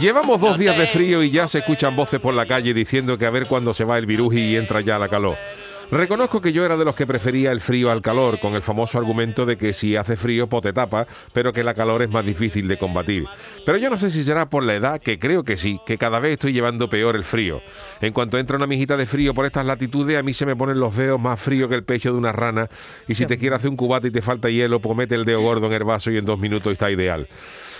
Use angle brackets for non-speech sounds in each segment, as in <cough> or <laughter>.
Llevamos dos días de frío y ya se escuchan voces por la calle diciendo que a ver cuándo se va el viruji y entra ya la calor. Reconozco que yo era de los que prefería el frío al calor, con el famoso argumento de que si hace frío, pote tapa, pero que la calor es más difícil de combatir. Pero yo no sé si será por la edad, que creo que sí, que cada vez estoy llevando peor el frío. En cuanto entra una mijita de frío por estas latitudes, a mí se me ponen los dedos más fríos que el pecho de una rana, y si te quieres hacer un cubate y te falta hielo, pues mete el dedo <laughs> gordo en el vaso y en dos minutos está ideal.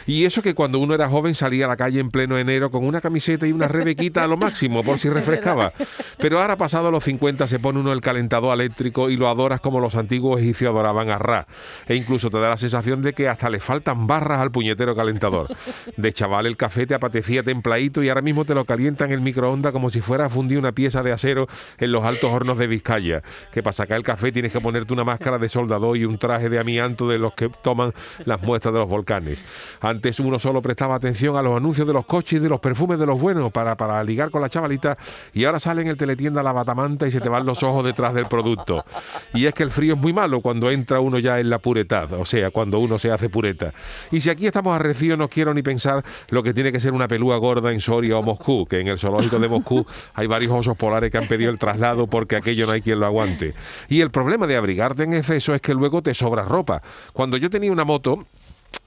Y eso que cuando uno era joven salía a la calle en pleno enero con una camiseta y una rebequita a lo máximo, por si <laughs> refrescaba. Pero ahora pasado los 50 se pone uno el calentador eléctrico y lo adoras como los antiguos egipcios adoraban a Ra. E incluso te da la sensación de que hasta le faltan barras al puñetero calentador. De chaval el café te apetecía templadito y ahora mismo te lo calienta en el microondas como si fuera a fundir una pieza de acero en los altos hornos de Vizcaya. Que para sacar el café tienes que ponerte una máscara de soldador y un traje de amianto de los que toman las muestras de los volcanes. Antes uno solo prestaba atención a los anuncios de los coches y de los perfumes de los buenos para, ligar con la chavalita y ahora sale en el teletienda la batamanta y se te van los ojos detrás del producto. Y es que el frío es muy malo cuando entra uno ya en la puretad, o sea, cuando uno se hace pureta. Y si aquí estamos arrecidos, no quiero ni pensar lo que tiene que ser una pelúa gorda en Soria o Moscú, que en el zoológico de Moscú hay varios osos polares que han pedido el traslado porque aquello no hay quien lo aguante. Y el problema de abrigarte en exceso es que luego te sobra ropa. Cuando yo tenía una moto,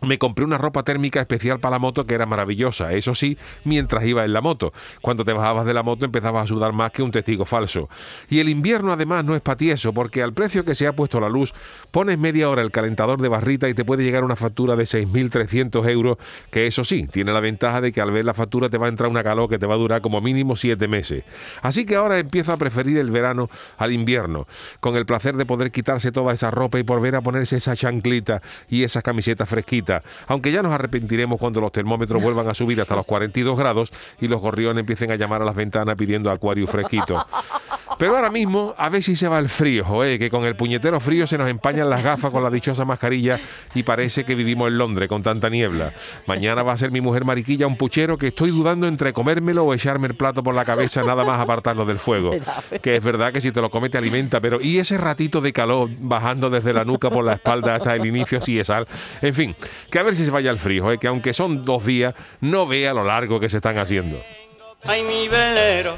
me compré una ropa térmica especial para la moto que era maravillosa, eso sí, mientras iba en la moto. Cuando te bajabas de la moto empezabas a sudar más que un testigo falso. Y el invierno además no es patieso, porque al precio que se ha puesto la luz, pones media hora el calentador de barrita y te puede llegar una factura de 6.300 euros, que eso sí, tiene la ventaja de que al ver la factura te va a entrar una calor que te va a durar como mínimo 7 meses. Así que ahora empiezo a preferir el verano al invierno, con el placer de poder quitarse toda esa ropa y volver a ponerse esa chanclita y esas camisetas fresquitas aunque ya nos arrepentiremos cuando los termómetros vuelvan a subir hasta los <laughs> 42 grados y los gorriones empiecen a llamar a las ventanas pidiendo acuario fresquito. Pero ahora mismo, a ver si se va el frío, joder, que con el puñetero frío se nos empañan las gafas con la dichosa mascarilla y parece que vivimos en Londres con tanta niebla. Mañana va a ser mi mujer mariquilla un puchero que estoy dudando entre comérmelo o echarme el plato por la cabeza nada más apartarlo del fuego. <laughs> Que es verdad que si te lo comes te alimenta, pero ¿y ese ratito de calor bajando desde la nuca por la espalda hasta el inicio si es sal? En fin, que a ver si se vaya el frío, ¿eh? que aunque son dos días, no vea lo largo que se están haciendo. Ay, mi velero,